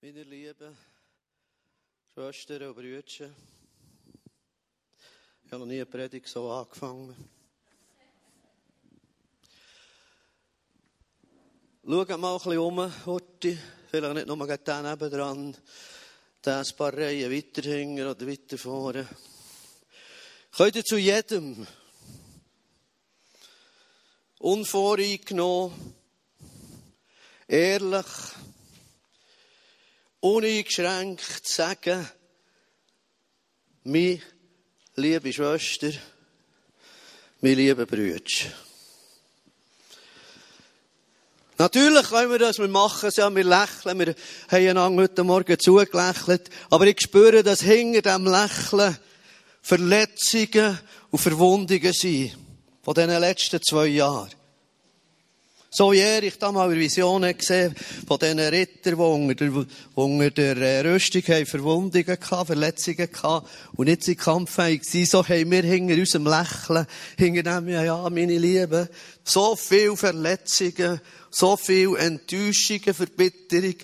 Meine lieben Schwestern und Brüder, ich habe noch nie eine Predigt so angefangen. Schaut mal ein bisschen um, Horti. Vielleicht nicht nur gleich den nebendran, den ein paar Reihen weiter hinten oder weiter vorne. Könnt ihr zu jedem unvoreingenommen, ehrlich, uneingeschränkt sagen, meine liebe Schwester, meine lieben Brüder. Natürlich können wir das, wir machen es ja, wir lächeln, wir haben einander heute Morgen zugelächelt, aber ich spüre, dass hinter dem Lächeln Verletzungen und Verwundungen sind von diesen letzten zwei Jahren. So er, ich da mal Visionen gesehen von diesen Rittern, die unter der, unter der äh, Rüstung haben Verwundungen gehabt, Verletzungen gehabt und nicht sind kampffähig gewesen. So haben wir hinter unserem Lächeln, hinter dem, ja, ja, meine Lieben, so viel Verletzungen, so viel Enttäuschungen, Verbitterung,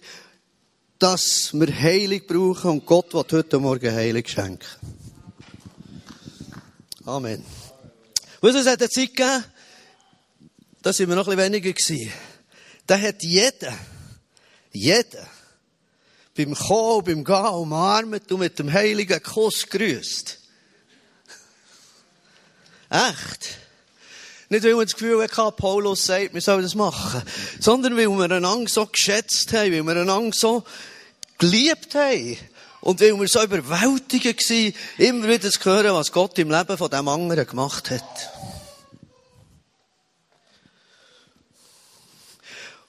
dass wir Heilig brauchen und Gott wird heute Morgen Heilig schenken. Amen. Du, es hat eine Zeit gegeben, da sind wir noch ein bisschen weniger gewesen. Da hat jeder, jeder, beim Kommen, beim Gehen umarmt und mit dem heiligen Kuss grüßt. Echt? Nicht, weil wir das Gefühl hatten, Paulus sagt, wir sollen das machen, sondern weil wir einander so geschätzt haben, weil wir einander so geliebt haben. Und weil wir so überwältigend waren, immer wieder zu hören, was Gott im Leben von dem anderen gemacht hat.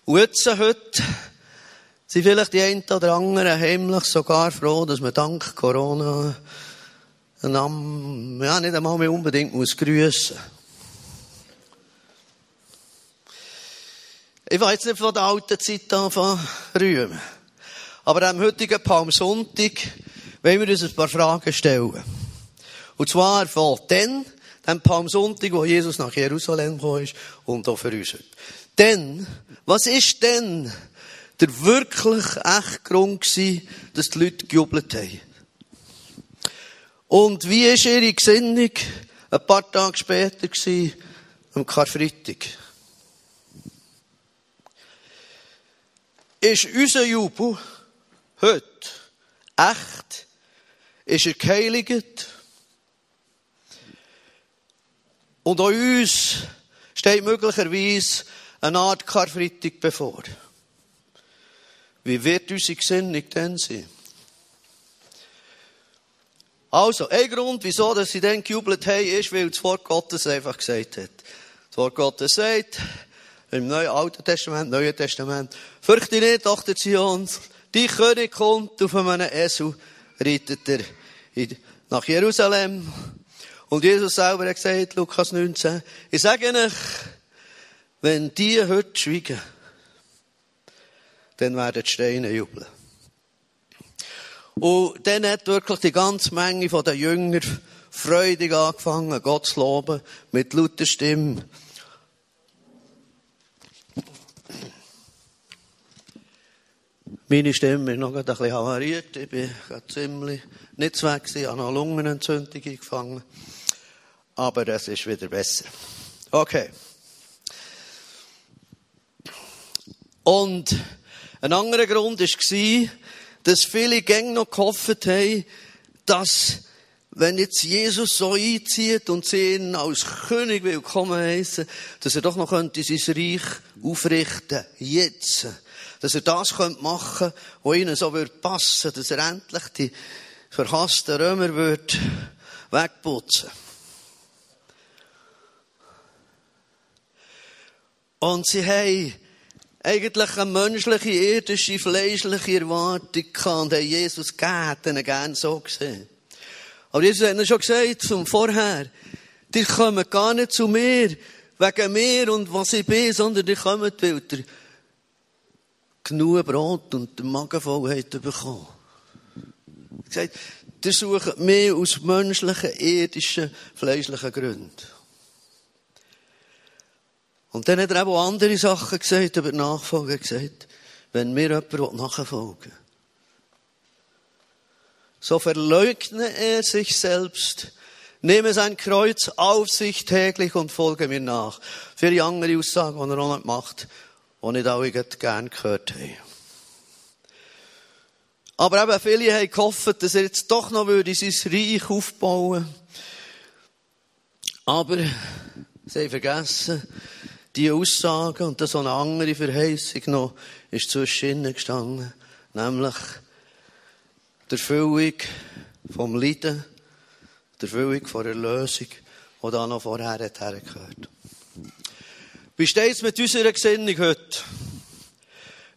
Jetzt, heute, sind vielleicht die einen oder anderen heimlich sogar froh, dass man dank Corona einander, ja, nicht einmal mehr unbedingt muss grüssen. Ich will jetzt nicht von der alten Zeit anfangen rühmen. Aber am heutigen Palmsonntag wollen wir uns ein paar Fragen stellen. Und zwar von dann, dem Palmsonntag, wo Jesus nach Jerusalem gekommen ist, und auch für uns heute. Denn, was ist denn der wirklich echte Grund gewesen, dass die Leute gejubelt haben? Und wie ist ihre Gesinnung ein paar Tage später gewesen, am Karfreitag? Ist unser Jubel heute echt? Ist er geheiligt? Und an uns steht möglicherweise eine Art Karfreitag bevor. Wie wird unsere Gesinnung denn sein? Also, ein Grund, wieso dass sie dann gejubelt haben, ist, weil das Wort Gottes einfach gesagt hat. Das Wort Gottes sagt, im Neuen Alten Testament, Neuen Testament, fürchte nicht, Tochter Zions, die König kommt auf einem Esel, reitet er nach Jerusalem. Und Jesus selber hat gesagt, Lukas 19, ich sage euch, wenn die heute schweigen, dann werden die Steine jubeln. Und dann hat wirklich die ganze Menge von den Jüngern freudig angefangen, Gott zu loben, mit lauter Stimme. Meine Stimme ist noch ein bisschen havariert. Ich bin ziemlich nicht weg gewesen, habe noch Lungenentzündung gefangen. Aber es ist wieder besser. Okay. Und ein anderer Grund war, dass viele Gänge noch gehofft haben, dass wenn jetzt Jesus so einzieht und sie ihn als König willkommen heißen, dass er doch noch könnte sein Reich aufrichten, jetzt. Dass er das könnte machen, was ihnen so würde passen, dass er endlich die verhassten Römer würde wegputzen. Und sie haben eigentlich eine menschliche, irdische, fleischliche Erwartung gehabt und haben Jesus gegeben, gerne so gesehen. Aber Jesus hat schon gesagt, zum Vorher, die kommen gar nicht zu mir, wegen mir und was ich bin, sondern die kommen, weil ihr genug Brot und den Magen voll habt bekommen. Er gesagt, die suchen mehr aus menschlichen, irdischen, fleischlichen Gründen. Und dann hat er auch andere Sachen gesagt, über die Nachfolge gesagt. Wenn mir jemand nachfolgen will, so verleugne er sich selbst, nehme sein Kreuz auf sich täglich und folge mir nach. Die andere Aussagen, die er auch nicht macht, die nicht alle gern gehört haben. Aber eben viele haben gehofft, dass er jetzt doch noch würde sein Reich aufbauen Aber sie haben vergessen, die Aussagen und das so eine andere Verheißung noch ist zwischen ihnen gestanden. Nämlich der Erfüllung vom Leiden, der Erfüllung von Erlösung, die da noch vorher hergehört. Wie steht es mit unserer Gesinnung heute?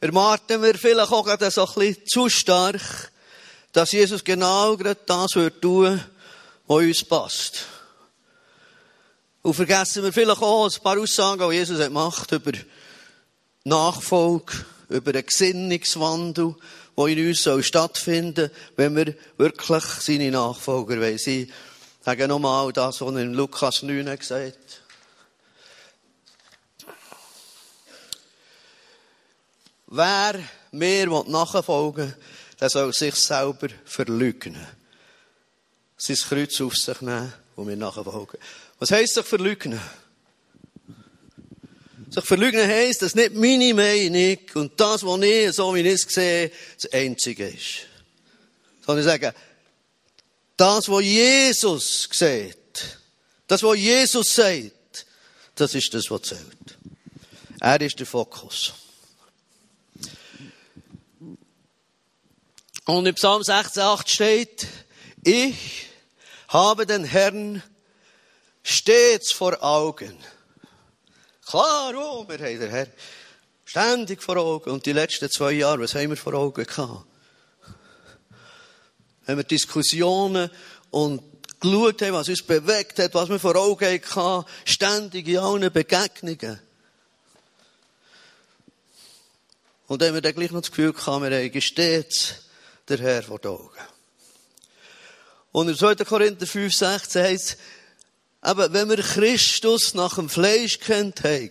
erwarten wir vielleicht auch gerade so ein bisschen zu stark, dass Jesus genau gerade das wird tun, was uns passt. Und vergessen wir vielleicht auch ein paar Aussagen, die Jesus hat gemacht über Nachfolge, über einen Gesinnungswandel, der in uns soll stattfinden wenn wir wirklich seine Nachfolger sein wollen. Ich sage nochmal das, was er in Lukas 9 gesagt. Wer mir nachfolgen will, der soll sich selber verleugnen. Sein Kreuz auf sich nehmen und mir nachfolgen. Was heisst sich verleugnen? Sich verleugnen heisst, dass nicht meine Meinung und das, was ich, so wie ich es sehe, das Einzige ist. Sondern ich sage, das, was Jesus sieht, das, was Jesus sagt, das ist das, was zählt. Er ist der Fokus. Und im Psalm 16,8 steht, ich habe den Herrn stets vor Augen. Klar, oh, wir haben den Herrn ständig vor Augen. Und die letzten zwei Jahre, was haben wir vor Augen gehabt? Wenn wir Diskussionen und geschaut haben, was uns bewegt hat, was wir vor Augen hatten, ständig in allen Begegnungen. Und dann haben wir dann gleich noch das Gefühl gehabt, wir haben stets der Herr vor Augen. Und in 2. Korinther 5, 16 heißt aber wenn wir Christus nach dem Fleisch kennt haben,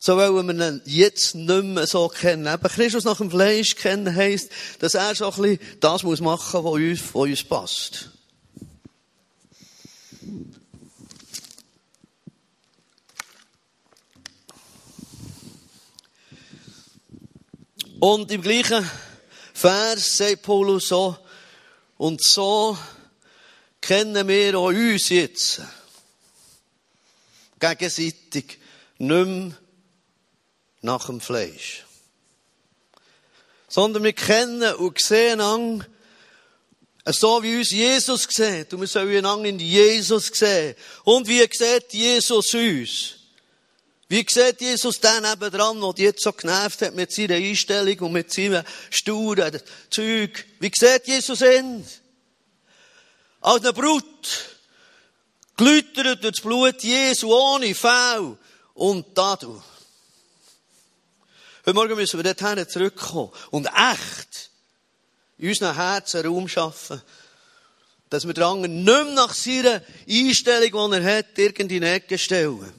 so wollen wir ihn jetzt nicht mehr so kennen. Aber Christus nach dem Fleisch kennen heisst, dass er so ein bisschen das muss machen, was uns, was uns passt. Und im gleichen Vers sagt Paulus so, und so kennen wir auch uns jetzt gegenseitig nicht mehr nach dem Fleisch. Sondern wir kennen und sehen an, so wie uns Jesus sieht. Und wir sollen an in Jesus sehen. Und wie sieht Jesus uns? Wie sieht Jesus den dran, der jetzt so genervt hat mit seiner Einstellung und mit seinem sturen Zeug? Wie sieht Jesus ihn? Als eine Brut. Geläutert durch das Blut Jesu ohne Fehl und Tadel. Heute Morgen müssen wir dorthin zurückkommen und echt in unseren Herzen Raum schaffen, dass wir den anderen nicht mehr nach seiner Einstellung, die er hat, irgendwie in die Ecke stellen.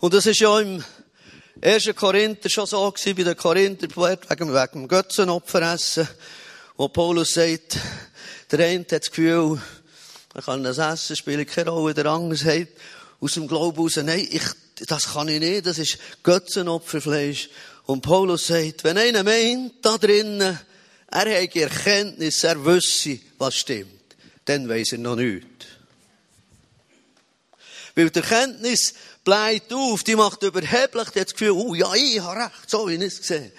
Und das ist ja im 1. Korinther schon so gewesen, bei den Korinther, wegen, wegen dem Götzenopferessen, wo Paulus sagt, der eine hat das Gefühl, er kann das Essen, spielt keine Rolle, der andere sagt, aus dem Glauben raus, nein, ich, das kann ich nicht, das ist Götzenopferfleisch. Und Paulus sagt, wenn einer meint, da drinnen, er hat Erkenntnis, er wüsste, was stimmt, dann weiss er noch nichts. Weil die Erkenntnis bleibt auf, die macht überheblich, die hat das Gefühl, oh ja, ich habe recht, so wie ich es gesehen.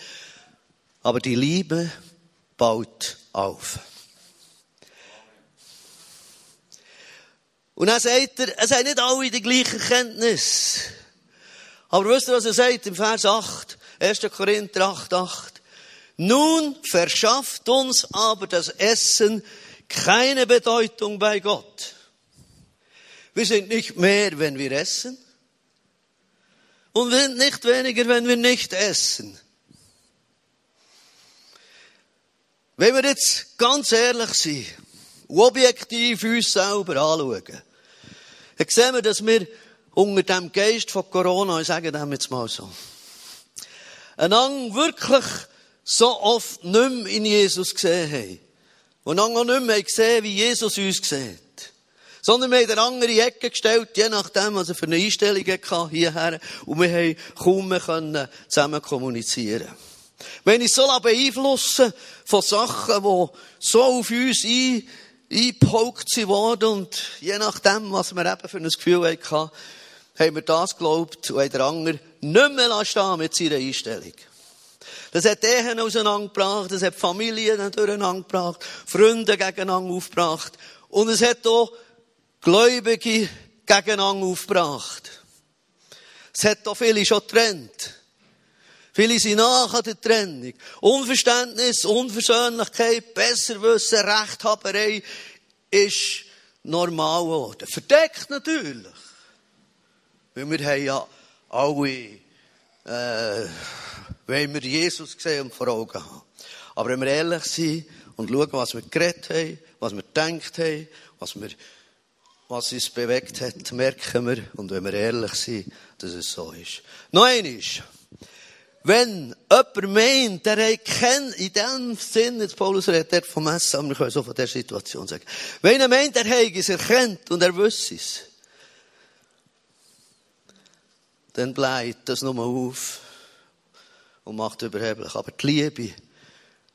Aber die Liebe baut auf. Und dann sagt er, es haben nicht alle die gleiche Kenntnis. Aber wisst ihr, was er sagt im Vers 8, 1. Korinther 8, 8? Nun verschafft uns aber das Essen keine Bedeutung bei Gott. Wir sind nicht mehr, wenn wir essen. Und wir sind nicht weniger, wenn wir nicht essen. Wenn wir jetzt ganz ehrlich sind und objektiv uns selber anschauen, dann sehen wir, dass wir unter dem Geist von Corona, ich sage dem jetzt mal so, einander wirklich so oft nicht mehr in Jesus gesehen haben. Und dann auch nicht mehr gesehen, wie Jesus uns sieht. Sondern wir haben eine andere Ecke gestellt, je nachdem, was er für eine Einstellung hatte, hierher. Und wir haben kaum mehr zusammen kommunizieren Wenn ich so beeinflussen von Sachen, die so auf uns ein, eingepaukt worden und je nachdem, was wir eben für ein Gefühl hatten, haben wir das geglaubt und haben der andere nicht mehr stehen mit seiner Einstellung. Das hat Ehen auseinandergebracht, das hat Familien durcheinandergebracht, Freunde gegeneinander aufgebracht. Und es hat auch Gläubige gegeneinander aufgebracht. Es hat auch viele schon getrennt. Viele sind nach der Trennung. Unverständnis, Unversöhnlichkeit, Besserwissen, Rechthaberei ist normal geworden. Verdeckt natürlich. Weil wir haben ja alle, äh, wenn wir Jesus sehen und vor Augen haben. Aber wenn wir ehrlich sind und schauen, was wir geredet haben, was wir gedacht haben, was, wir, was uns bewegt hat, merken wir, und wenn wir ehrlich sind, dass es so ist. Noch einmal. Wenn jemand meint, der kein, in dem Sinn, jetzt Paulus redet er vom Essen, aber wir können so von der Situation sagen. Wenn er meint, er hat es erkennt und er wüsste es, dann bleibt das nur auf und macht überheblich. Aber die Liebe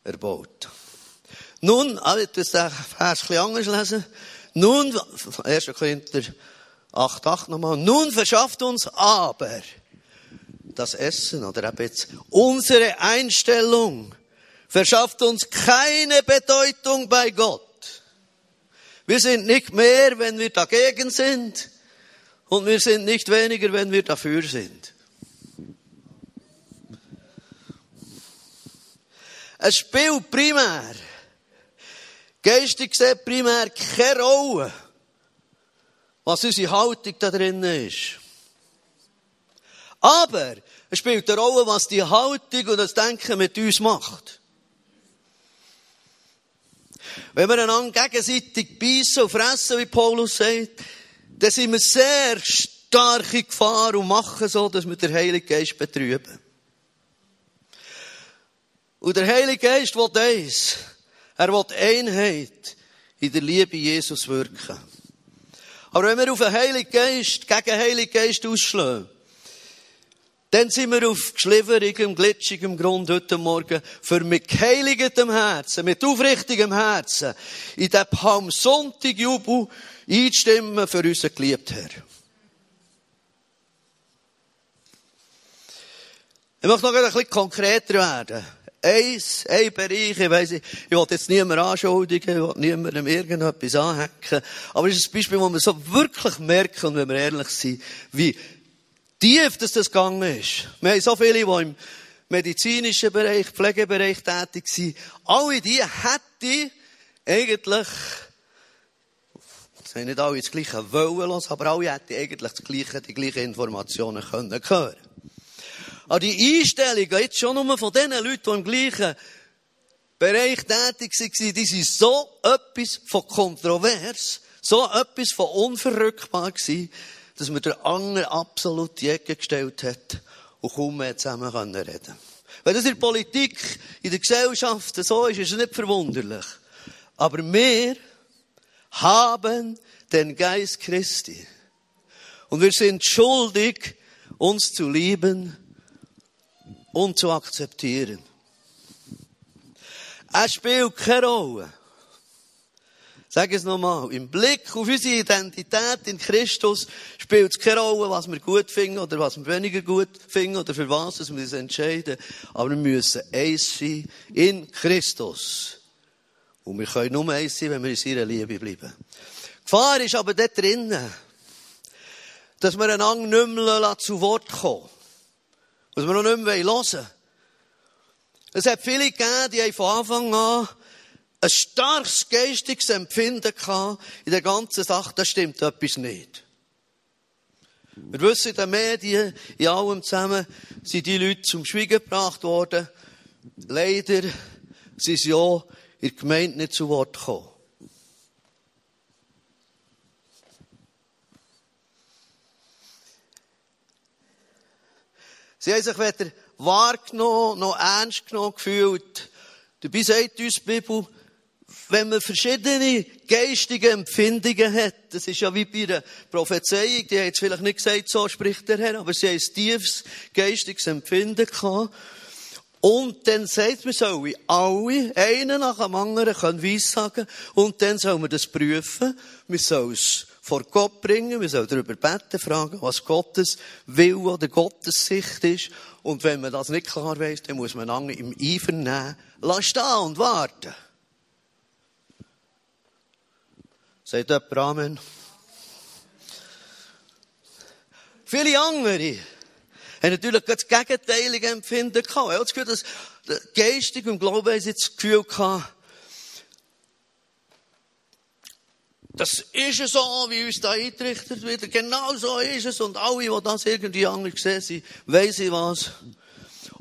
erbaut. Nun, will den Vers ein anders lesen. Nun, 1. Korinther 8, 8 nochmal. Nun verschafft uns aber das Essen oder eben jetzt unsere Einstellung verschafft uns keine Bedeutung bei Gott. Wir sind nicht mehr, wenn wir dagegen sind und wir sind nicht weniger, wenn wir dafür sind. Es spielt primär, geistig gesehen primär keine Rolle, was unsere Haltung da drin ist. Aber es spielt eine Rolle, was die Haltung und das Denken mit uns macht. Wenn wir einander gegenseitig beißen und fressen, wie Paulus sagt, dann sind wir sehr stark in Gefahr und machen so, dass wir den Heiligen Geist betrüben. Und der Heilige Geist will eins. Er will Einheit in der Liebe Jesus wirken. Aber wenn wir auf den Heiligen Geist, gegen den Heiligen Geist ausschlagen, dann sind wir auf geschliffrigem, glitschigem Grund heute Morgen für mit geheiligtem Herzen, mit aufrichtigem Herzen in den Palmsonntag-Jubel einstimmen für unseren geliebten Herr. Ich möchte noch ein bisschen konkreter werden. Eins, ein Bereich, ich weiss, ich will jetzt niemanden anschuldigen, ich will niemandem irgendetwas anhacken, aber es ist ein Beispiel, wo wir so wirklich merken, wenn wir ehrlich sind, wie tief dass das gegangen ist. Wir haben so viele, die im medizinischen Bereich, Pflegebereich tätig sind. Alle die hätten eigentlich, sie haben nicht alle das Gleiche wollen lassen, aber alle hätten eigentlich das Gleiche, die gleichen Informationen können hören. Aber die Einstellung, jetzt schon nur von den Leuten, die im gleichen Bereich tätig waren, die sind so etwas von kontrovers, so etwas von unverrückbar gewesen, dass man der anderen absolut die Ecke gestellt hat und kaum mehr zusammen reden können. Wenn das in der Politik, in der Gesellschaft so ist, ist es nicht verwunderlich. Aber wir haben den Geist Christi. Und wir sind schuldig, uns zu lieben und zu akzeptieren. Es spielt keine Rolle Sag es nochmal. Im Blick auf unsere Identität in Christus spielt es keine Rolle, was wir gut finden oder was wir weniger gut finden oder für was wir uns entscheiden. Aber wir müssen eins sein in Christus. Und wir können nur eins sein, wenn wir in seiner Liebe bleiben. Die Gefahr ist aber dort drinnen, dass wir einander nicht mehr zu Wort kommen. Dass wir noch nicht mehr hören wollen. Es hat viele gegeben, die haben von Anfang an ein starkes geistiges Empfinden gehabt in der ganzen Sache, da stimmt etwas nicht. Wir wissen in den Medien, in allem zusammen, sind die Leute zum Schweigen gebracht worden. Leider sind sie auch in der Gemeinde nicht zu Wort gekommen. Sie haben sich weder wahrgenommen, noch ernst genommen gefühlt. Dabei sagt uns die Bibel, wenn man verschiedene geistige Empfindungen hat, das ist ja wie bei der Prophezeiung, die hat jetzt vielleicht nicht gesagt, so spricht der Herr, aber sie haben ein tiefes geistiges Empfinden gehabt. Und dann sagt man, soll ich alle, einen nach dem anderen, können weissagen, und dann soll man das prüfen. Man soll es vor Gott bringen, wir sollen darüber beten, fragen, was Gottes Will oder Gottes Sicht ist. Und wenn man das nicht klar weiss, dann muss man lange im Eifer nehmen, lass stehen und warten. Sagt jemand Amen? Viele andere haben natürlich das gegenteilige Empfinden gehabt. Ich habe das Gefühl, dass geistig und Glauben jetzt das Gefühl gehabt, das ist so, wie uns da eingerichtet wird. Genau so ist es. Und alle, die das irgendwie anders sehen, sie weiss was.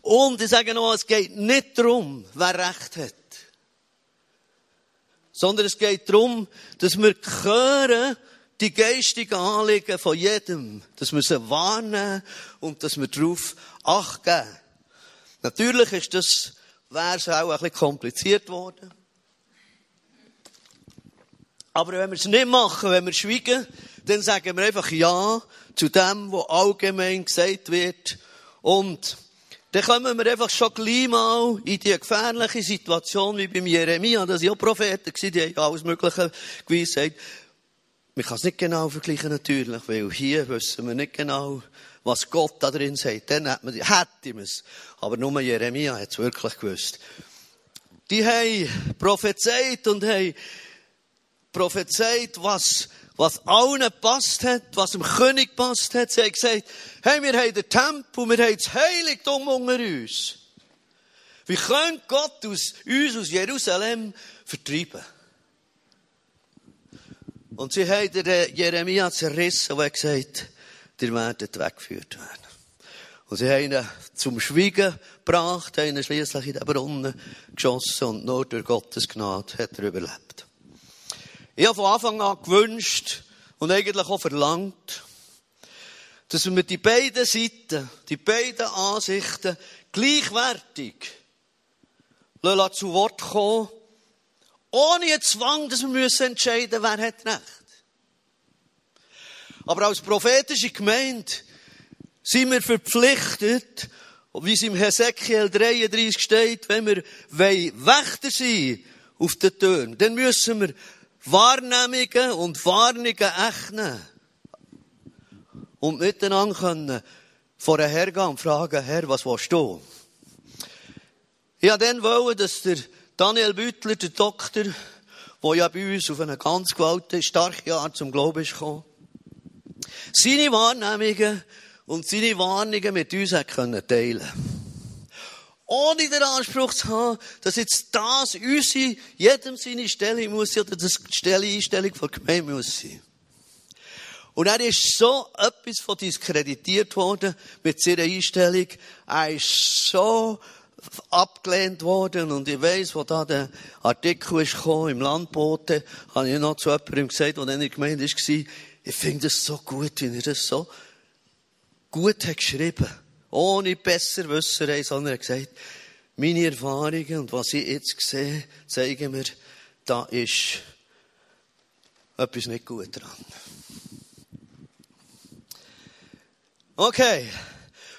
Und ich sage noch, es geht nicht darum, wer Recht hat. Sondern es geht darum, dass wir hören, die geistigen Anliegen von jedem, dass wir sie wahrnehmen und dass wir darauf Acht geben. Natürlich ist das, es auch ein bisschen kompliziert worden. Aber wenn wir es nicht machen, wenn wir schweigen, dann sagen wir einfach Ja zu dem, was allgemein gesagt wird. Und dann kommen wir einfach schon gleich mal in die gefährliche Situation wie beim Jeremia. Das waren ja Propheten, die haben alles Mögliche gewiss Man kann es nicht genau vergleichen natürlich, weil hier wissen wir nicht genau, was Gott da drin sagt. Dann hätte man, hätte man es. Aber nur Jeremia hat es wirklich gewusst. Die haben prophezeit und haben prophezeit, was, was allen passt hat, was dem König passt hat. Sie haben gesagt, hey, wir haben den Tempel, wir haben das Heiligtum unter uns. Wie könnte Gott aus, uns aus Jerusalem vertreiben? Und sie haben den Jeremia zerrissen und gesagt, ihr werdet weggeführt werden. Und sie haben ihn zum Schweigen gebracht, haben ihn schließlich in den Brunnen geschossen und nur durch Gottes Gnade hat er überlebt. Ich habe von Anfang an gewünscht und eigentlich auch verlangt, dass wir die beiden Seiten, die beiden Ansichten gleichwertig zu Wort kommen, ohne Zwang, dass wir entscheiden müssen, wer hat Recht. Aber als prophetische Gemeinde sind wir verpflichtet, wie es im Hesekiel 33 steht, wenn wir Wächter sein auf den Türen, dann müssen wir Wahrnehmungen und Warnungen ächnen. Und miteinander können vor den Herr gehen und fragen, Herr, was willst du? Ich wollte dann wollen, dass der Daniel Büttler, der Doktor, der ja bei uns auf eine ganz gewaltige, starke Art zum Glauben ist gekommen, seine Wahrnehmungen und seine Warnungen mit uns hat können teilen ohne den Anspruch zu haben, dass jetzt das unsere, jedem seine Stelle muss sein, oder das die Stelle Einstellung von Gemeinde muss sein. Und er ist so etwas von diskreditiert worden mit seiner Einstellung. Er ist so abgelehnt worden. Und ich weiss, wo da der Artikel ist gekommen, im Landbote, habe ich noch zu jemandem gesagt, der in der Gemeinde war, ich finde es so gut, wie er das so gut hat geschrieben ohne Besserwisserei, sondern er hat gesagt, meine Erfahrungen und was ich jetzt sehe, zeigen mir, da ist etwas nicht gut dran. Okay.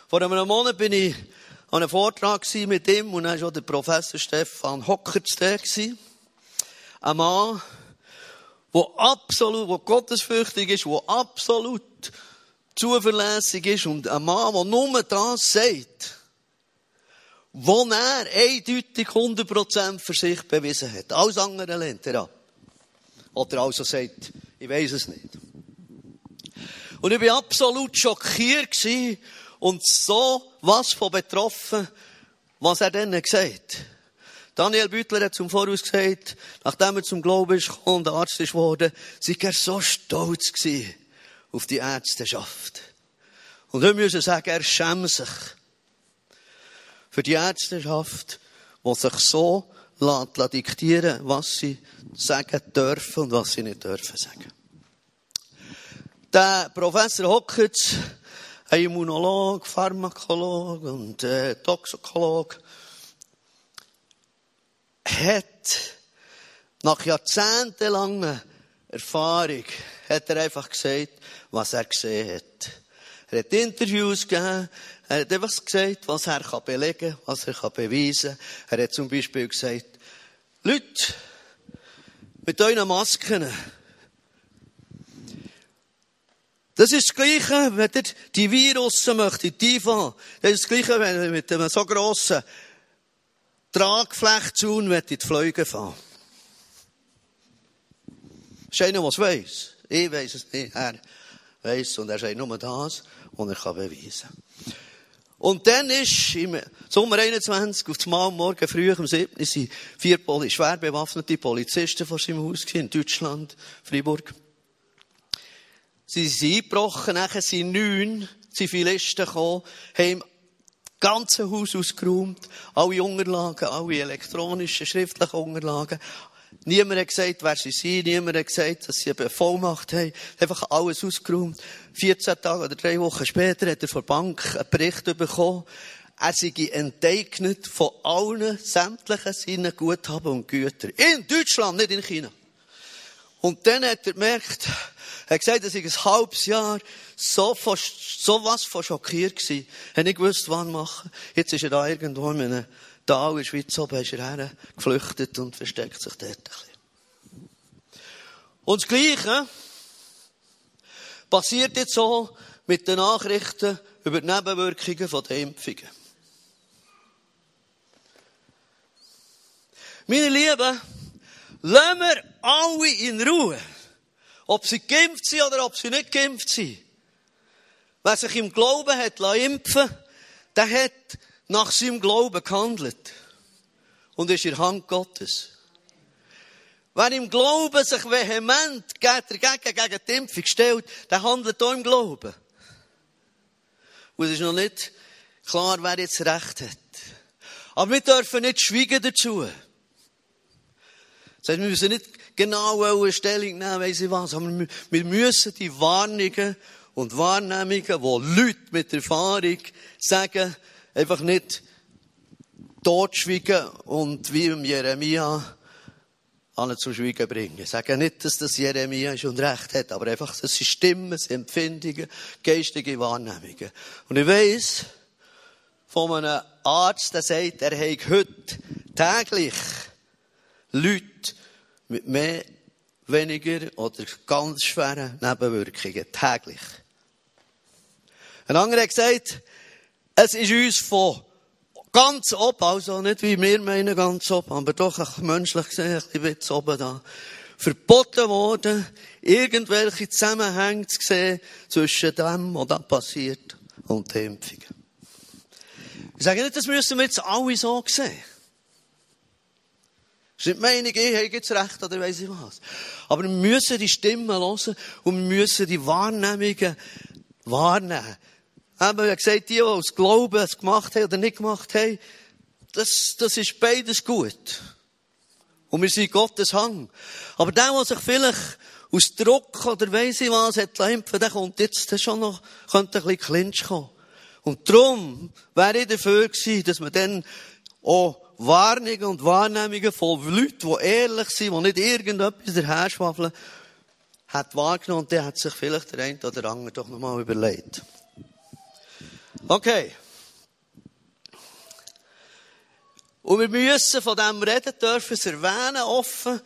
Vor einem Monat bin ich an einem Vortrag mit ihm und dann war der Professor Stefan Hocker zu Ein Mann, der absolut, der gottesfürchtig ist, der absolut zuverlässig ist und ein Mann, der nur das sagt, wo er eindeutig 100% für sich bewiesen hat. Alles andere lehnt er ab. Oder also sagt, ich weiß es nicht. Und ich war absolut schockiert und so was von betroffen, was er dann gesagt. Daniel Büttler hat zum Voraus gesagt, nachdem er zum Glauben ist und Arzt ist worden, sei er so stolz gewesen auf die Ärzteschaft. Und wir müssen sagen, er schämt sich für die Ärzteschaft, die sich so lässt, diktieren was sie sagen dürfen und was sie nicht dürfen sagen. Der Professor Hockets, ein Immunolog, Pharmakologe und äh, Toxikologe, hat nach jahrzehntelanger Erfahrung hat er einfach gesagt, was er gesehen hat. Er hat Interviews gegeben, er hat einfach gesagt, was er kann belegen was er kann beweisen kann. Er hat zum Beispiel gesagt, Leute, mit euren Masken, das ist das Gleiche, wenn ihr die Virusse möchtet, die IFA. Das ist das Gleiche, wenn ihr mit einem so grossen Tragflächzaun fliegen fahren. Das ist einer, der es weiss. Ich weiss es nicht. Er weiss und er sagt nur das, was er kann beweisen. Und dann ist im Sommer 21, auf morgen früh um 7 sind vier schwer bewaffnete Polizisten vor seinem Haus in Deutschland, Freiburg. Sie sind eingebrochen, nachher sind neun Zivilisten gekommen, haben das ganze Haus ausgeräumt, alle Unterlagen, alle elektronischen, schriftlichen Unterlagen. Niemand hat gesagt, wer sie sind, niemand hat gesagt, dass sie eine Vollmacht haben. Einfach alles ausgeräumt. 14 Tage oder drei Wochen später hat er von der Bank einen Bericht bekommen, er sei enteignet von allen sämtlichen seinen Guthaben und Gütern. In Deutschland, nicht in China. Und dann hat er gemerkt, er hat gesagt, dass ich ein halbes Jahr so, von, so was von schockiert war. Er hat nicht gewusst, wann machen. Jetzt ist er da irgendwo in einem Tal in der Schweiz oben, ist er geflüchtet und versteckt sich dort ein bisschen. Und das Gleiche passiert jetzt so mit den Nachrichten über die Nebenwirkungen von den Impfungen. Meine Lieben, lassen wir alle in Ruhe. Ob sie geimpft sind oder ob sie nicht geimpft sind. Wer sich im Glauben hat impfen der hat nach seinem Glauben gehandelt. Und ist in der Hand Gottes. Wer im Glauben sich vehement dagegen, gegen die Impfung stellt, der handelt auch im Glauben. Und es ist noch nicht klar, wer jetzt Recht hat. Aber wir dürfen nicht schweigen dazu. Das heißt, wir müssen nicht genau eine Stellung nehmen, weiss ich was. Aber wir müssen die Warnungen und Wahrnehmungen, die Leute mit Erfahrung sagen, einfach nicht totschweigen und wie im Jeremia alle zum Schweigen bringen. Ich sage nicht, dass das Jeremia schon recht hat, aber einfach, das sind Stimmen, das Empfindungen, geistige Wahrnehmungen. Und ich weiss von einem Arzt, der sagt, er hat heute täglich Leute mit mehr, weniger oder ganz schweren Nebenwirkungen. Täglich. Ein anderer hat gesagt, es ist uns von ganz oben, also nicht wie wir meinen ganz oben, aber doch auch menschlich gesehen, ein bisschen oben da, verboten worden, irgendwelche Zusammenhänge zu sehen zwischen dem, was da passiert und den Impfungen. Ich sage nicht, das müssen wir jetzt alle so sehen. Das ist nicht Meinung, ich habe jetzt recht oder weiss ich was. Aber wir müssen die Stimmen hören und wir müssen die Wahrnehmungen wahrnehmen. Eben, wie gesagt, die, die aus Glauben es gemacht haben oder nicht gemacht haben, das, das ist beides gut. Und wir sind Gottes Hang. Aber der, der sich vielleicht aus Druck oder weiss ich was hat impfen, der kommt jetzt schon noch, könnte ein bisschen Clinch kommen. Und darum wäre ich dafür gewesen, dass man dann auch Warnungen und Wahrnehmungen von Leuten, die ehrlich sind, die nicht irgendetwas daher schwafeln, hat wahrgenommen und der hat sich vielleicht der eine oder andere doch nochmal überlegt. Okay. Und wir müssen von dem reden, dürfen es erwähnen, offen,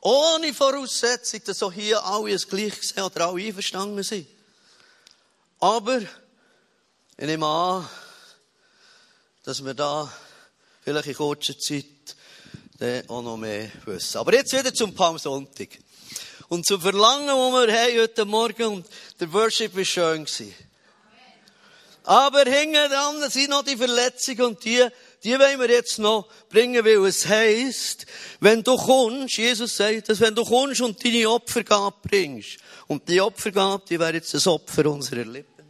ohne Voraussetzung, dass auch hier alle es gleich sehen oder alle einverstanden sind. Aber, ich nehme an, dass wir da vielleicht in kurzer Zeit dann auch noch mehr wissen. Aber jetzt wieder zum Palmsonntag. Und zum Verlangen, das wir haben heute Morgen, und der Worship war schön. Gewesen. Aber hinten dran sind noch die Verletzungen und die, die wollen wir jetzt noch bringen, weil es heisst, wenn du kommst, Jesus sagt dass wenn du kommst und deine Opfergabe bringst, und die Opfergabe, die wäre jetzt das Opfer unserer Lippen.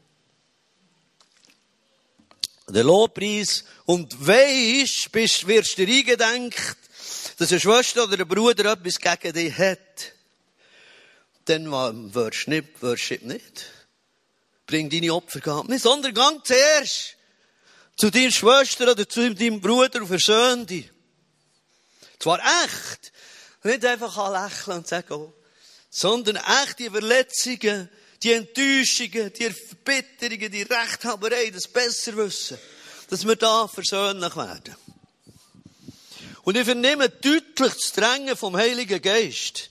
Der Lobpreis, und weisst, bist, wirst du eingedenkt, dass eine Schwester oder ein Bruder etwas gegen dich hat, dann wirst du nicht, wirst du nicht. Bring deine Opfergabe nicht, sondern gang zuerst zu deiner Schwester oder zu deinem Bruder und versöhn dich. Zwar echt, nicht einfach lächeln und sagen, oh, sondern echt die Verletzungen, die Enttäuschungen, die Verbitterungen, die Rechthaberei, das Besserwissen, dass wir da versöhnlich werden. Und ich vernehme deutlich das Drängen vom Heiligen Geist,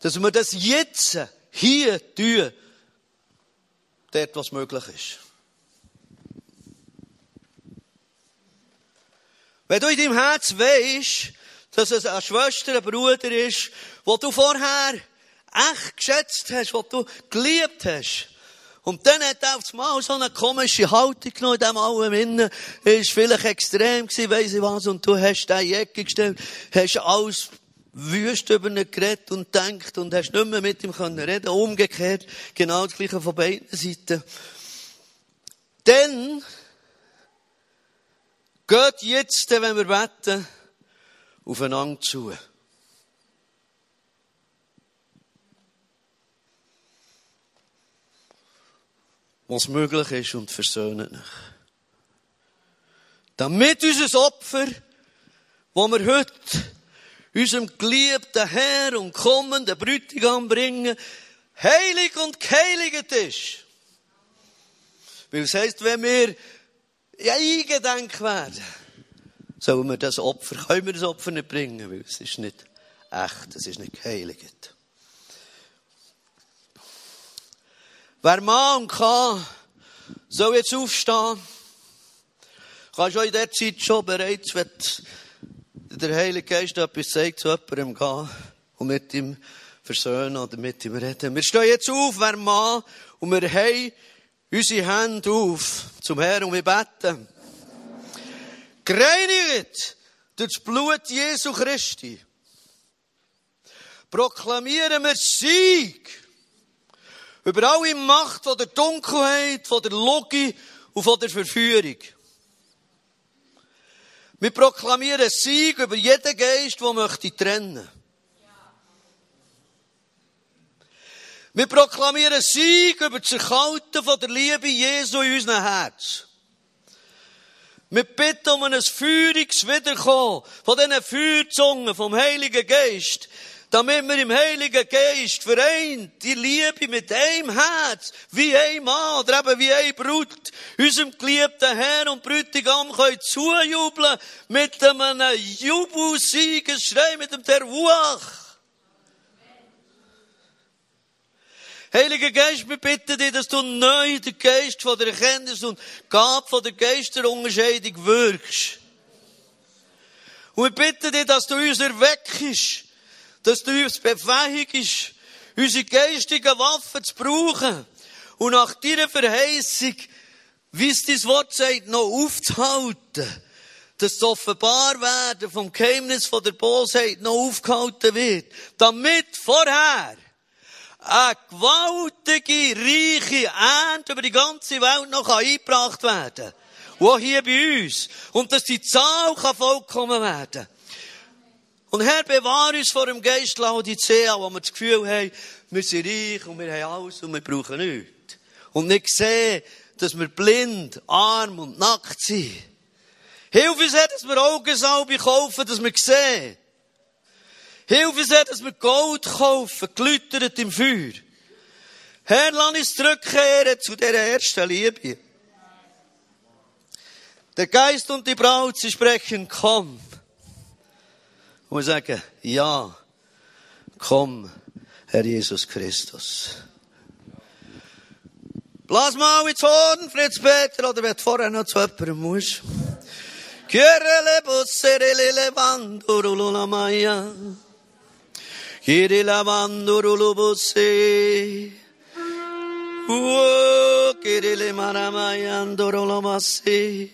dass wir das jetzt hier tun, dort was möglich ist. Wenn du in deinem Herz weisst, dass es eine Schwester, ein Bruder ist, wo du vorher echt geschätzt hast, wo du geliebt hast, und dann hat er aufs Mal so eine komische Haltung genommen in dem allem innen. Ist vielleicht extrem gewesen, weiss ich was. Und du hast die Ecke gestellt, hast alles wüst über ihn geredet und denkt und hast nicht mehr mit ihm können reden. Umgekehrt, genau das Gleiche von beiden Seiten. Dann geht jetzt, wenn wir beten, aufeinander zu. was möglich ist und versöhnen euch. Damit unser Opfer, wo wir heute unserem geliebten Herr und kommenden Brütigam bringen, heilig und geheiligt ist. Weil es heisst, wenn wir ja eingedenk werden, sollen wir das Opfer, können wir das Opfer nicht bringen, weil es ist nicht echt, es ist nicht geheiligt. Wer Mann kann, soll jetzt aufstehen. Kannst auch in der Zeit schon bereits, wenn der Heilige Geist etwas sagt, zu jemandem gehen und mit ihm versöhnen oder mit ihm reden. Wir stehen jetzt auf, wer Mann, und wir haben unsere Hände auf zum Herrn und wir beten. Gereinigt durch das Blut Jesu Christi proklamieren wir Sieg über alle Macht von der Dunkelheit, von der Logik und von der Verführung. Wir proklamieren Sieg über jeden Geist, der möchte trennen. Wir proklamieren Sieg über das Erkalten von der Liebe Jesu in unserem Herz. Wir bitten um ein feuriges Wiederkommen von diesen Feuerzungen vom Heiligen Geist, damit wir im Heiligen Geist vereint, die Liebe mit einem Herz, wie ein Mann oder eben wie ein Brut, unserem geliebten Herrn und Brütigam können zujubeln mit einem Jubelsiegesschrei, mit dem Terwuach. Heiliger Geist, wir bitten dich, dass du neu den Geist von der Erkenntnis und Gabe von der Geisterunterscheidung wirkst. Und wir bitten dich, dass du uns erweckst, dass du uns befähigst, unsere geistigen Waffen zu brauchen und nach deiner Verheißung, wie es dein Wort sagt, noch aufzuhalten. Dass das Offenbarwerden vom Geheimnis von der Bosheit noch aufgehalten wird. Damit vorher eine gewaltige, reiche Ernte über die ganze Welt noch eingebracht werden kann. Auch hier bei uns. Und dass die Zahl vollkommen werden kann. Und Herr, bewahre uns vor dem Geist Laodicea, wo wir das Gefühl haben, wir sind reich und wir haben alles und wir brauchen nichts. Und nicht sehen, dass wir blind, arm und nackt sind. Hilf uns, Herr, dass wir Augensalbe kaufen, dass wir sehen. Hilf uns, Herr, dass wir Gold kaufen, gelüttert im Feuer. Herr, lass uns zurückkehren zu dieser ersten Liebe. Der Geist und die Braut, sie sprechen, komm. Und wir sagen, ja, komm, Herr Jesus Christus. Blas mal ins Horn, Fritz Peter, oder wenn vorher noch zu jemandem musst. Kyrele bussere lele bandurulula maya. Kirila bandurulu busse. Uo, kirile maramaya andurula masse.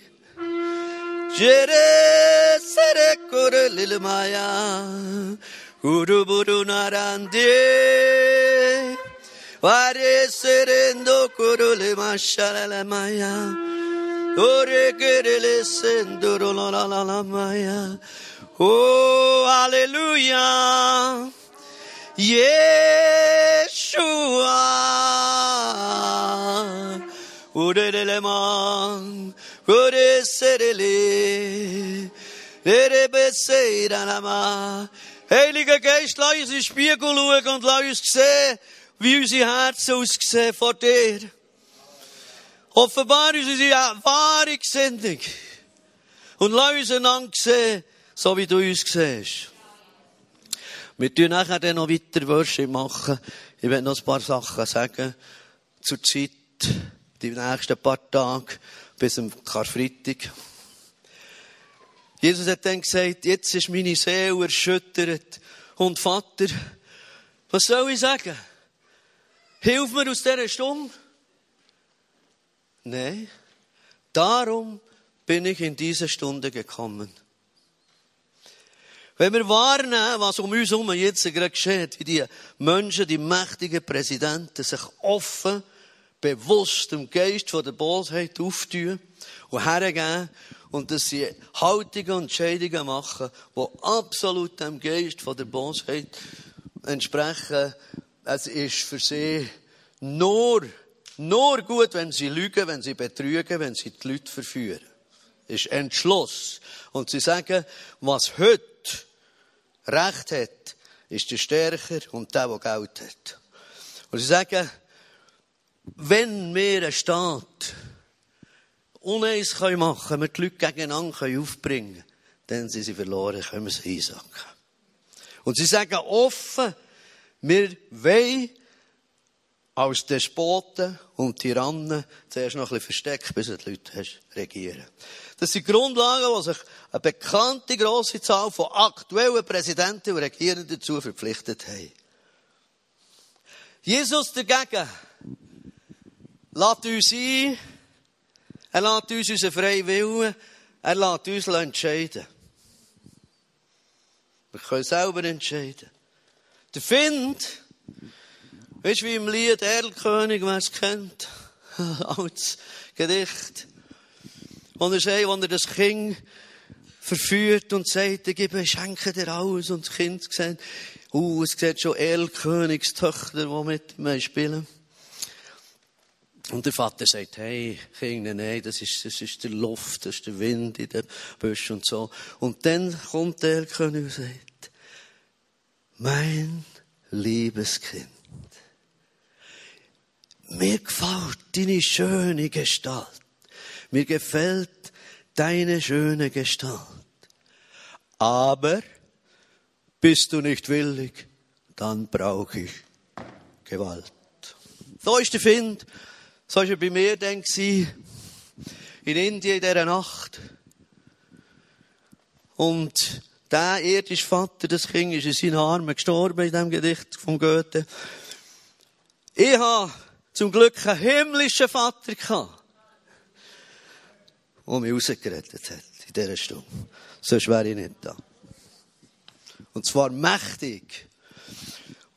Jere sere kore lilmaya Guru buru narande Vare serendo kuru lima şalalamaya Dore gerele senduru lalalamaya Oh hallelujah. Yeshua. Ureleleman Yeshua Yeshua. Kureleman, Kureserele, Lerebeseiralama. Heiliger Geist, lass uns in den Spiegel schauen und lass uns sehen, wie unsere Herzen aussehen vor dir. Offenbar uns unsere wahre Gesinnung. Und lass uns einander sehen, so wie du uns siehst. Wir tun nachher dann noch weiter Worship machen. Ich werde noch ein paar Sachen sagen. Zur Zeit, die nächsten paar Tage, bis am Karfreitag. Jesus hat dann gesagt, jetzt ist meine Seele erschüttert. Und Vater, was soll ich sagen? Hilf mir aus dieser Stunde. Nein. Darum bin ich in diese Stunde gekommen. Wenn wir wahrnehmen, was um uns herum jetzt gerade geschieht, wie die Menschen, die mächtigen Präsidenten sich offen, bewusst dem Geist von der Bosheit auftun und hergeben und dass sie Haltungen und Entscheidungen machen, die absolut dem Geist von der Bosheit entsprechen. Es ist für sie nur, nur gut, wenn sie lügen, wenn sie betrügen, wenn sie die Leute verführen. ist Entschluss. Und sie sagen, was heute Recht hat, ist der Stärker und der, der Geld hat. Und sie sagen, wenn wir einen Staat uneins machen können, wir die Leute gegeneinander aufbringen können, dann sind sie verloren, können wir sie einsacken. Und sie sagen offen, wir wollen als Despoten und Tyrannen zuerst noch ein bisschen versteckt, bis du die Leute hast, regieren. Das sind Grundlagen, die sich eine bekannte grosse Zahl von aktuellen Präsidenten und Regierenden dazu verpflichtet haben. Jesus dagegen lädt uns ein, er lädt uns unseren freien Willen, er lädt uns entscheiden. Wir können selber entscheiden. Der Find, Weißt wie im Lied Erlkönig, wer es kennt, als Gedicht, wo er sagt, wo er das Kind verführt und sagt, gebe, schenke dir alles und das Kind sieht, uh, es sieht schon Erlkönigstöchter, die mit ihm spielen. Und der Vater sagt, hey, Kinder, nein, das ist, das ist der Luft, das ist der Wind in dem Büsch und so. Und dann kommt der Erlkönig und sagt, mein liebes Kind, mir gefällt deine schöne Gestalt. Mir gefällt deine schöne Gestalt. Aber bist du nicht willig, dann brauche ich Gewalt. So ist der Find. So ist er bei mir dann in Indien in dieser Nacht. Und der irdische Vater, das Kind, ist in seinen Armen gestorben in diesem Gedicht von Goethe. Ich habe zum Glück einen himmlischen Vater gehabt, der mich rausgerettet hat in dieser Stunde. Sonst wäre ich nicht da. Und zwar mächtig.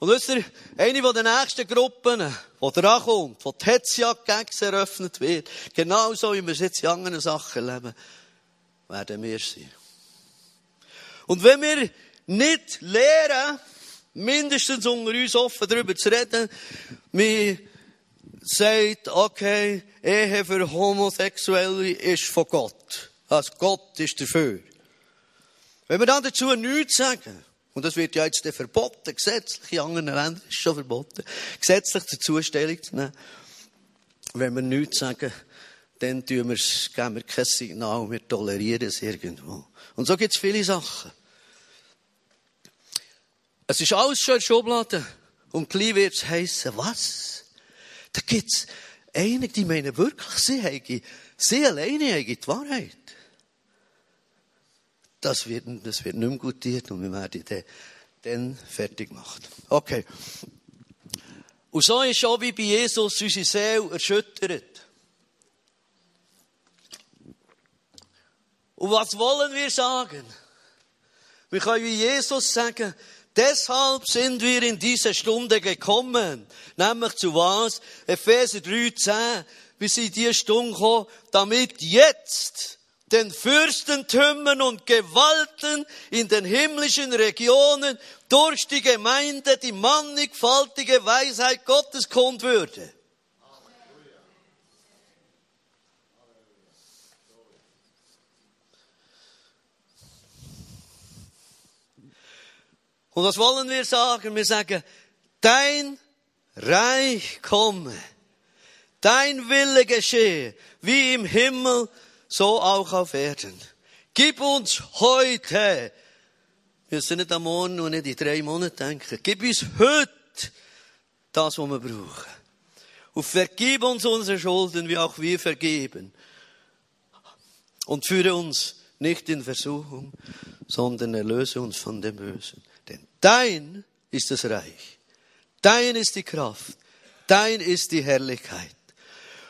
Und wisst ihr, eine von den nächsten Gruppen, die drankommt, wo die Hetzjagd eröffnet wird, genauso wie wir es jetzt in anderen Sachen erleben, werden wir sein. Und wenn wir nicht lehren, mindestens unter uns offen darüber zu reden, wir sagt, okay, Ehe für Homosexuelle ist von Gott. Also Gott ist dafür. Wenn wir dann dazu nichts sagen, und das wird ja jetzt verboten, gesetzlich, in anderen Ländern ist es schon verboten, gesetzlich dazu Stellung zu nehmen, wenn wir nichts sagen, dann tun wir, geben wir kein Signal, wir tolerieren es irgendwo. Und so gibt es viele Sachen. Es ist alles schon in der Schublade. Und gleich wird es heissen, was? Da gibt's einige, die meinen wirklich, sie haben, sie alleine haben die Wahrheit. Das wird, das wird nicht mehr gutiert und wir werden den, dann fertig gemacht. Okay. Und so ist auch wie bei Jesus unsere Seele erschüttert. Und was wollen wir sagen? Wir können wie Jesus sagen, Deshalb sind wir in diese Stunde gekommen. Nämlich zu was? Epheser 3,10. Wir sind in diese Stunde gekommen, damit jetzt den Fürstentümern und Gewalten in den himmlischen Regionen durch die Gemeinde die mannigfaltige Weisheit Gottes kund würde. Und was wollen wir sagen? Wir sagen, dein Reich komme, dein Wille geschehe, wie im Himmel so auch auf Erden. Gib uns heute, wir müssen nicht am Morgen und nicht in drei Monaten denken, gib uns heute das, was wir brauchen. Und vergib uns unsere Schulden, wie auch wir vergeben. Und führe uns nicht in Versuchung, sondern erlöse uns von dem Bösen. Denn dein ist das Reich. Dein ist die Kraft. Dein ist die Herrlichkeit.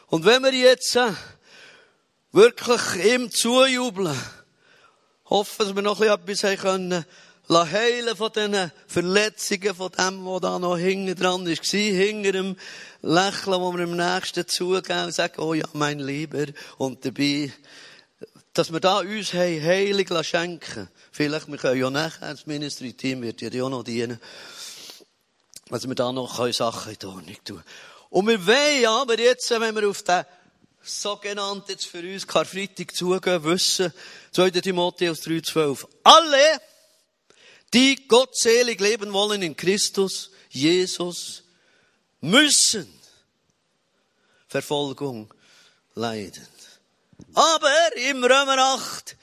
Und wenn wir jetzt äh, wirklich ihm zujubeln, hoffen, dass wir noch etwas haben können, heilen von diesen Verletzungen, von dem, was da noch hinten dran ist, hinter dem Lächeln, wo wir im Nächsten zugehen und sagen, oh ja, mein Lieber, und dabei, dass wir da uns haben, heilig schenken. Vielleicht, wir können ja nachher, das Ministry-Team wird ja auch noch dienen, dass wir da noch Sachen in die Ordnung tun. Und wir wollen aber jetzt, wenn wir auf den sogenannten, jetzt für uns Karfreitag zugehen, wissen, 2. Timotheus 3,12, alle, die gottselig leben wollen in Christus, Jesus, müssen Verfolgung leiden. Aber im Römer 8,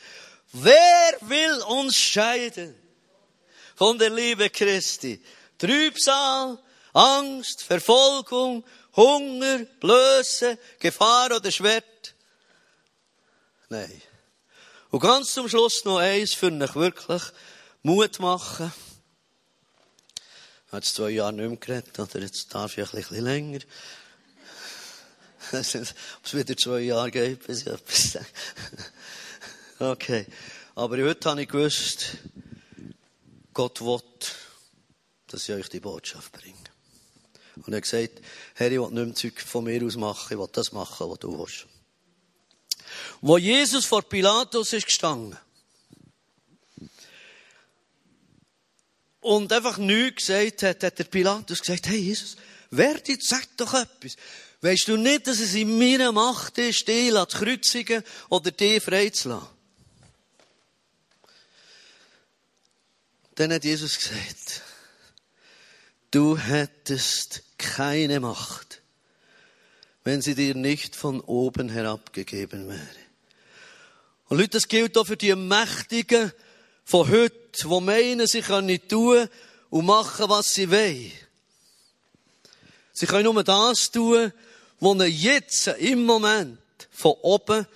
wer will uns scheiden von der Liebe Christi? Trübsal, Angst, Verfolgung, Hunger, Blöße, Gefahr oder Schwert? Nein. Und ganz zum Schluss noch eins für mich wirklich Mut machen. Ich habe jetzt zwei Jahre nicht mehr geredet, oder jetzt darf ich ein bisschen länger. Ob es wieder zwei Jahre geht, bis ich etwas sage. Okay. Aber heute habe ich gewusst, Gott will, dass ich euch die Botschaft bringe. Und er hat gesagt, Herr, ich will nicht mehr Zeug von mir aus machen, ich will das machen, was du willst. Wo Jesus vor Pilatus ist gestanden, und einfach nichts gesagt hat, hat der Pilatus gesagt, hey Jesus, wer dir sagt doch etwas. Weißt du nicht, dass es in meiner Macht ist, dich zu kreuzigen oder dich freizulassen? Dann hat Jesus gesagt, du hättest keine Macht, wenn sie dir nicht von oben herabgegeben wäre. Und Leute, das gilt auch für die Mächtigen, von heute, die meinen, sie können tun und machen, was sie wollen. Sie können nur das tun, was ihnen jetzt im Moment von oben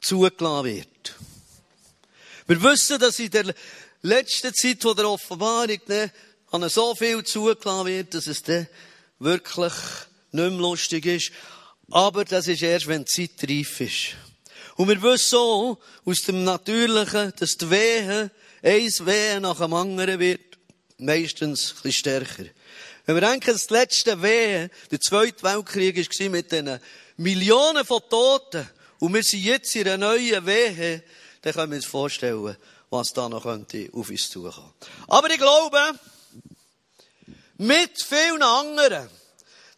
zugelassen wird. Wir wissen, dass in der letzten Zeit von der Offenbarung ne, an so viel zugelassen wird, dass es dann wirklich nicht mehr lustig ist. Aber das ist erst, wenn die Zeit reif ist. Und wir wissen auch aus dem Natürlichen, dass die Wehen eins Wehen nach dem anderen wird, meistens ein stärker. Wenn wir denken, das letzte Wehen, der Zweite Weltkrieg war mit den Millionen von Toten, und wir sind jetzt in einer neuen Wehe, dann können wir uns vorstellen, was da noch könnte auf uns zukommen. Aber ich glaube, mit vielen anderen,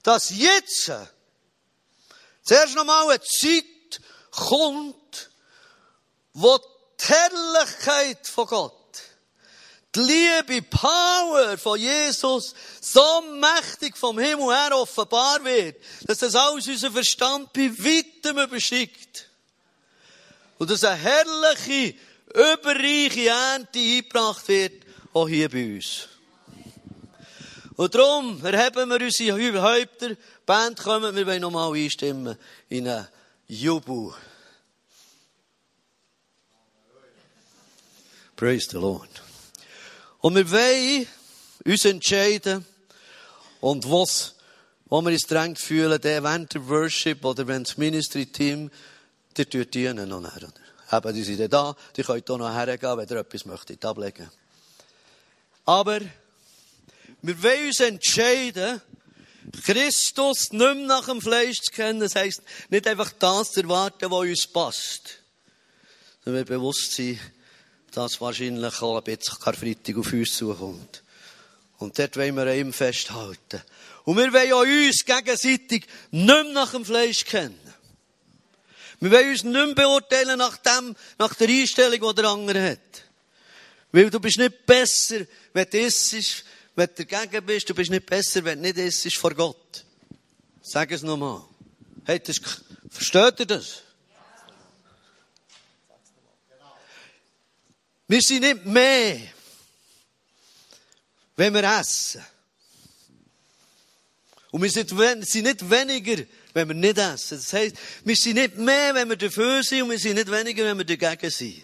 dass jetzt zuerst noch mal eine Zeit kommt, wo die Herrlichkeit von Gott, die Liebe, Power von Jesus so mächtig vom Himmel her offenbar wird, dass das alles unser Verstand bei weitem überschickt. Und dass eine herrliche, überreiche Ernte eingebracht wird, auch hier bei uns. Und darum erheben wir unsere Häupter, die Band kommen, wir wollen nochmal einstimmen in einen Jubel. Praise the Lord. Und wir wollen uns entscheiden, und was, wo wir uns drängt fühlen, der während der Worship oder wenn das Ministry-Team, die tut dienen noch nachher, oder? Eben, die sind da, die können hier noch hergehen, wenn ihr etwas möchtet ablegen. Aber, wir wollen uns entscheiden, Christus nicht mehr nach dem Fleisch zu kennen, das heisst, nicht einfach das zu erwarten, was uns passt. Sondern wir bewusst sein, dass wahrscheinlich auch ein bisschen Karfreitag auf uns zukommt. Und dort wollen wir ihm festhalten. Und wir wollen auch uns gegenseitig nicht mehr nach dem Fleisch kennen. Wir wollen uns nicht mehr beurteilen nach dem, nach der Einstellung, die der andere hat. Weil du bist nicht besser, wenn du isst, wenn du dagegen bist. Du bist nicht besser, wenn du nicht isst vor Gott. Sag es nochmal. Hey, das, versteht ihr das? Wir sind nicht mehr, wenn wir essen. Und wir sind nicht weniger, wenn wir nicht essen. Das heisst, wir sind nicht mehr, wenn wir dafür sind, und wir sind nicht weniger, wenn wir dagegen sind.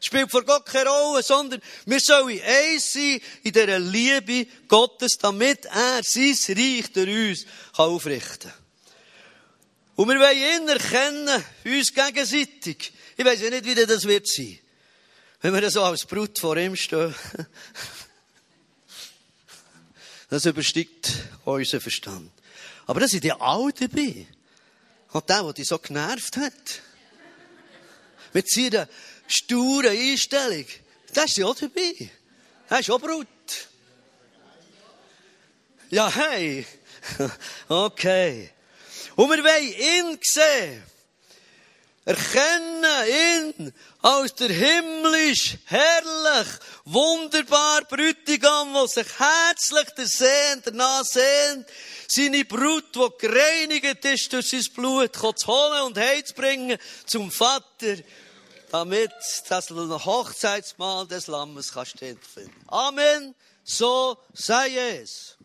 Spielt vor Gott keine Rolle, sondern wir sollen eins sein in dieser Liebe Gottes, damit er sein Reich durch uns aufrichten kann. Und wir wollen ihn erkennen, uns gegenseitig. Ich weiss ja nicht, wie das wird sein. Wenn wir so als Brut vor ihm stehen. Das übersteigt unseren Verstand. Aber das sind ja alle dabei. Und der, der dich so genervt hat. Mit seiner sturen Einstellung. Der ist ja auch dabei. Er ist auch Brut. Ja, hey. Okay. Und wir wollen ihn sehen. Erkennen ihn als der himmlisch, herrlich, wunderbar Brütigam, der sich herzlich der Sehnt, danach sehnt, seine Brut, die gereinigt ist durch sein Blut, zu holen und heimzubringen zum Vater, damit das Hochzeitsmahl des Lammes kann stattfinden. Amen. So sei es.